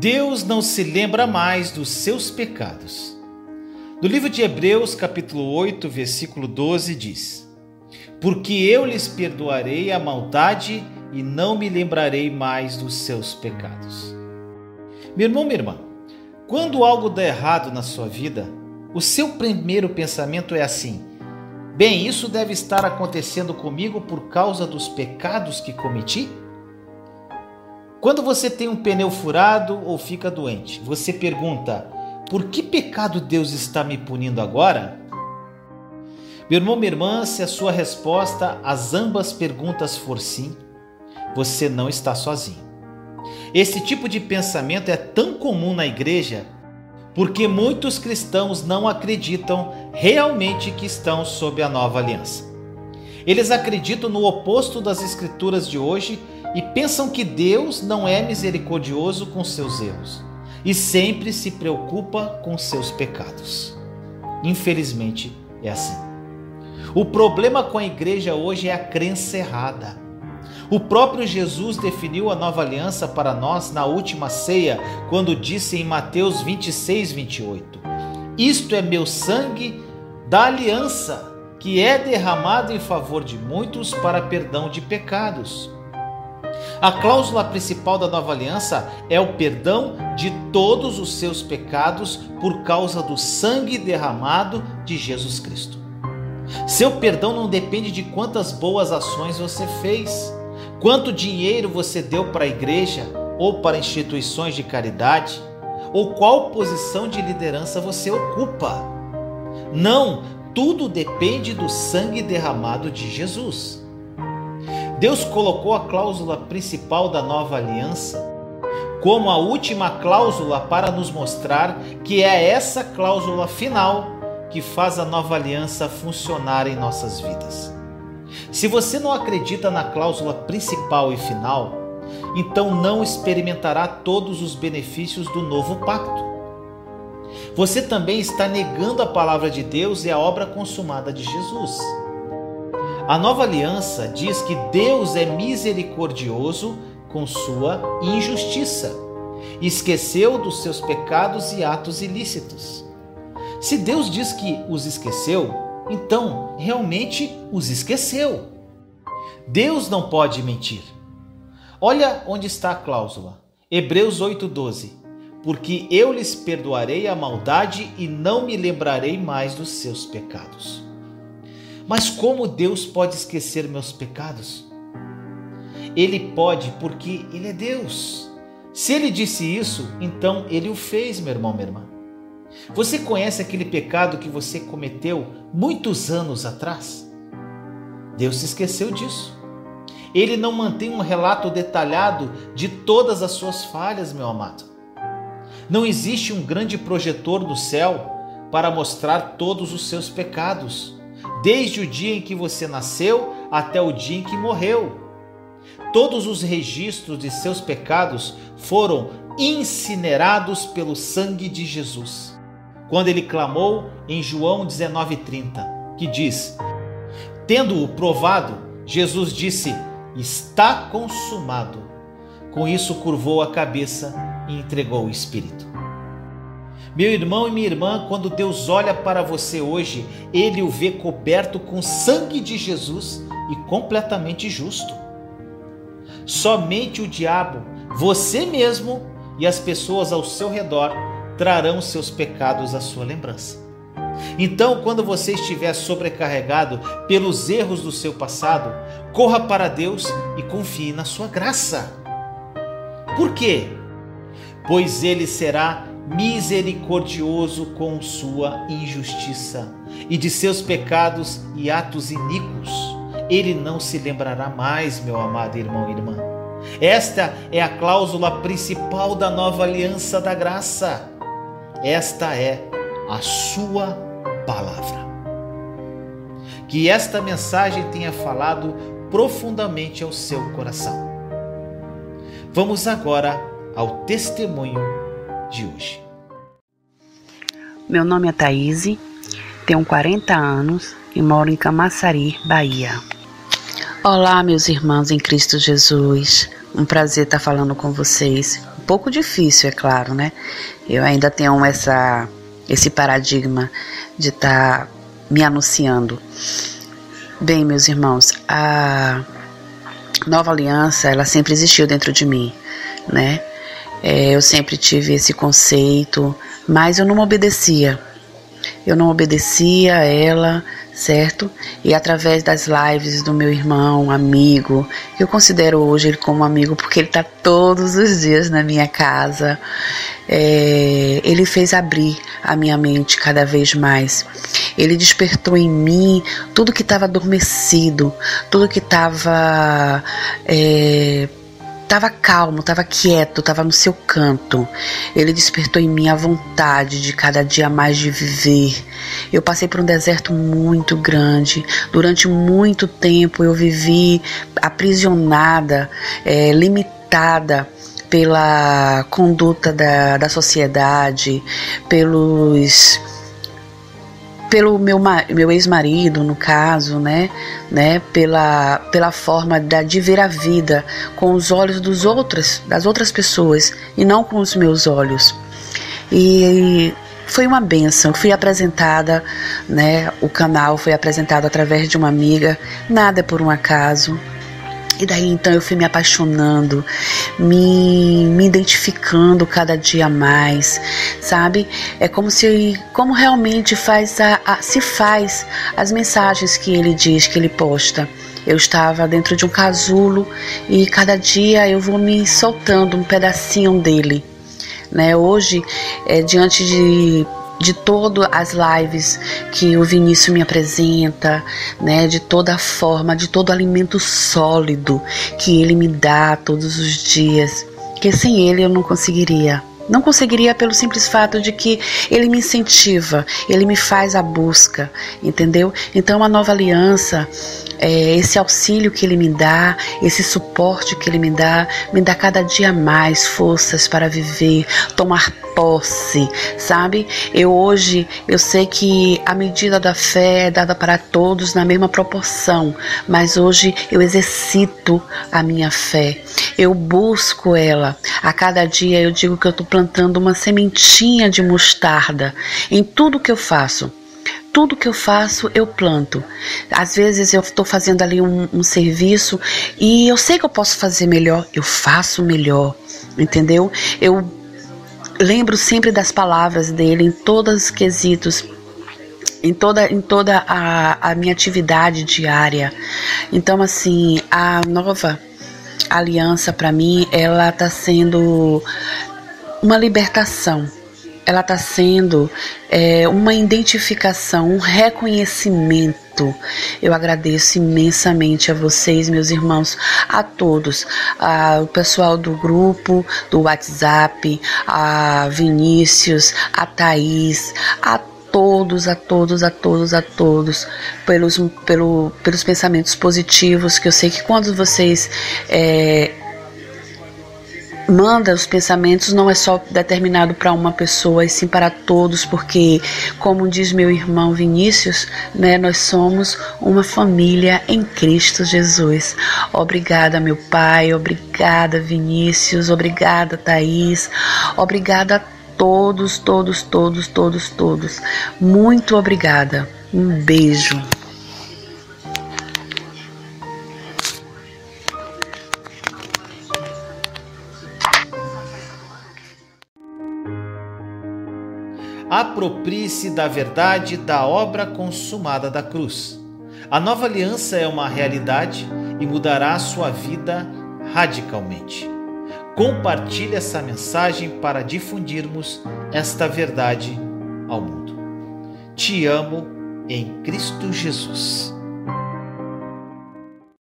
Deus não se lembra mais dos seus pecados. No livro de Hebreus, capítulo 8, versículo 12, diz: Porque eu lhes perdoarei a maldade e não me lembrarei mais dos seus pecados. Meu irmão, minha irmã, quando algo dá errado na sua vida, o seu primeiro pensamento é assim: bem, isso deve estar acontecendo comigo por causa dos pecados que cometi? Quando você tem um pneu furado ou fica doente, você pergunta: por que pecado Deus está me punindo agora? Meu irmão, minha irmã, se a sua resposta às ambas perguntas for sim, você não está sozinho. Esse tipo de pensamento é tão comum na igreja porque muitos cristãos não acreditam realmente que estão sob a nova aliança. Eles acreditam no oposto das escrituras de hoje e pensam que Deus não é misericordioso com seus erros e sempre se preocupa com seus pecados. Infelizmente é assim. O problema com a igreja hoje é a crença errada. O próprio Jesus definiu a nova aliança para nós na última ceia, quando disse em Mateus 26, 28: Isto é meu sangue da aliança, que é derramado em favor de muitos para perdão de pecados. A cláusula principal da nova aliança é o perdão de todos os seus pecados por causa do sangue derramado de Jesus Cristo. Seu perdão não depende de quantas boas ações você fez, quanto dinheiro você deu para a igreja ou para instituições de caridade, ou qual posição de liderança você ocupa. Não, tudo depende do sangue derramado de Jesus. Deus colocou a cláusula principal da nova aliança como a última cláusula para nos mostrar que é essa cláusula final que faz a nova aliança funcionar em nossas vidas. Se você não acredita na cláusula principal e final, então não experimentará todos os benefícios do novo pacto. Você também está negando a palavra de Deus e a obra consumada de Jesus. A nova aliança diz que Deus é misericordioso com sua injustiça. Esqueceu dos seus pecados e atos ilícitos. Se Deus diz que os esqueceu, então realmente os esqueceu. Deus não pode mentir. Olha onde está a cláusula. Hebreus 8:12. Porque eu lhes perdoarei a maldade e não me lembrarei mais dos seus pecados. Mas como Deus pode esquecer meus pecados? Ele pode porque Ele é Deus. Se Ele disse isso, então Ele o fez, meu irmão, minha irmã. Você conhece aquele pecado que você cometeu muitos anos atrás? Deus se esqueceu disso. Ele não mantém um relato detalhado de todas as suas falhas, meu amado. Não existe um grande projetor do céu para mostrar todos os seus pecados desde o dia em que você nasceu até o dia em que morreu. Todos os registros de seus pecados foram incinerados pelo sangue de Jesus. Quando ele clamou em João 19:30, que diz: Tendo-o provado, Jesus disse: Está consumado. Com isso curvou a cabeça e entregou o espírito. Meu irmão e minha irmã, quando Deus olha para você hoje, ele o vê coberto com sangue de Jesus e completamente justo. Somente o diabo, você mesmo e as pessoas ao seu redor trarão seus pecados à sua lembrança. Então, quando você estiver sobrecarregado pelos erros do seu passado, corra para Deus e confie na sua graça. Por quê? Pois ele será misericordioso com sua injustiça, e de seus pecados e atos iníquos ele não se lembrará mais, meu amado irmão e irmã. Esta é a cláusula principal da nova aliança da graça. Esta é a sua palavra. Que esta mensagem tenha falado profundamente ao seu coração. Vamos agora ao testemunho de hoje. Meu nome é Thaís, tenho 40 anos e moro em Camaçari, Bahia. Olá, meus irmãos em Cristo Jesus. Um prazer estar falando com vocês. Pouco difícil, é claro, né? Eu ainda tenho essa, esse paradigma de estar me anunciando. Bem, meus irmãos, a nova aliança, ela sempre existiu dentro de mim, né? É, eu sempre tive esse conceito, mas eu não obedecia. Eu não obedecia a ela, certo? E através das lives do meu irmão, amigo, eu considero hoje ele como amigo porque ele está todos os dias na minha casa. É, ele fez abrir a minha mente cada vez mais. Ele despertou em mim tudo que estava adormecido, tudo que estava é, Tava calmo, tava quieto, tava no seu canto. Ele despertou em mim a vontade de cada dia mais de viver. Eu passei por um deserto muito grande. Durante muito tempo eu vivi aprisionada, é, limitada pela conduta da, da sociedade, pelos pelo meu, meu ex-marido, no caso, né, né, pela, pela forma da, de ver a vida com os olhos dos outros, das outras pessoas e não com os meus olhos. E foi uma benção. Fui apresentada, né, o canal foi apresentado através de uma amiga, nada é por um acaso. E daí então eu fui me apaixonando, me, me identificando cada dia mais, sabe? É como se como realmente faz a, a, se faz as mensagens que ele diz, que ele posta. Eu estava dentro de um casulo e cada dia eu vou me soltando um pedacinho dele. Né? Hoje, é, diante de de todas as lives que o Vinícius me apresenta, né, de toda a forma, de todo o alimento sólido que ele me dá todos os dias, que sem ele eu não conseguiria. Não conseguiria pelo simples fato de que ele me incentiva, ele me faz a busca, entendeu? Então a nova aliança, é, esse auxílio que ele me dá, esse suporte que ele me dá, me dá cada dia mais forças para viver, tomar posse, sabe? Eu hoje, eu sei que a medida da fé é dada para todos na mesma proporção, mas hoje eu exercito a minha fé. Eu busco ela. A cada dia eu digo que eu estou plantando uma sementinha de mostarda em tudo que eu faço tudo que eu faço eu planto. Às vezes eu estou fazendo ali um, um, serviço e eu sei que eu posso fazer melhor, eu faço melhor, entendeu? Eu lembro sempre das palavras dele em todos os quesitos em toda, em toda a, a minha atividade diária. Então, assim, a nova aliança para mim, ela está sendo uma libertação. Ela está sendo é, uma identificação, um reconhecimento. Eu agradeço imensamente a vocês, meus irmãos, a todos, a, o pessoal do grupo, do WhatsApp, a Vinícius, a Thaís, a todos, a todos, a todos, a todos, pelos, pelo, pelos pensamentos positivos, que eu sei que quando vocês é, manda os pensamentos não é só determinado para uma pessoa, e sim para todos, porque, como diz meu irmão Vinícius, né, nós somos uma família em Cristo Jesus. Obrigada, meu pai, obrigada, Vinícius, obrigada, Thaís, obrigada a todos, todos, todos, todos, todos. Muito obrigada. Um beijo. Aproprie-se da verdade da obra consumada da cruz. A nova aliança é uma realidade e mudará sua vida radicalmente. Compartilhe essa mensagem para difundirmos esta verdade ao mundo. Te amo em Cristo Jesus.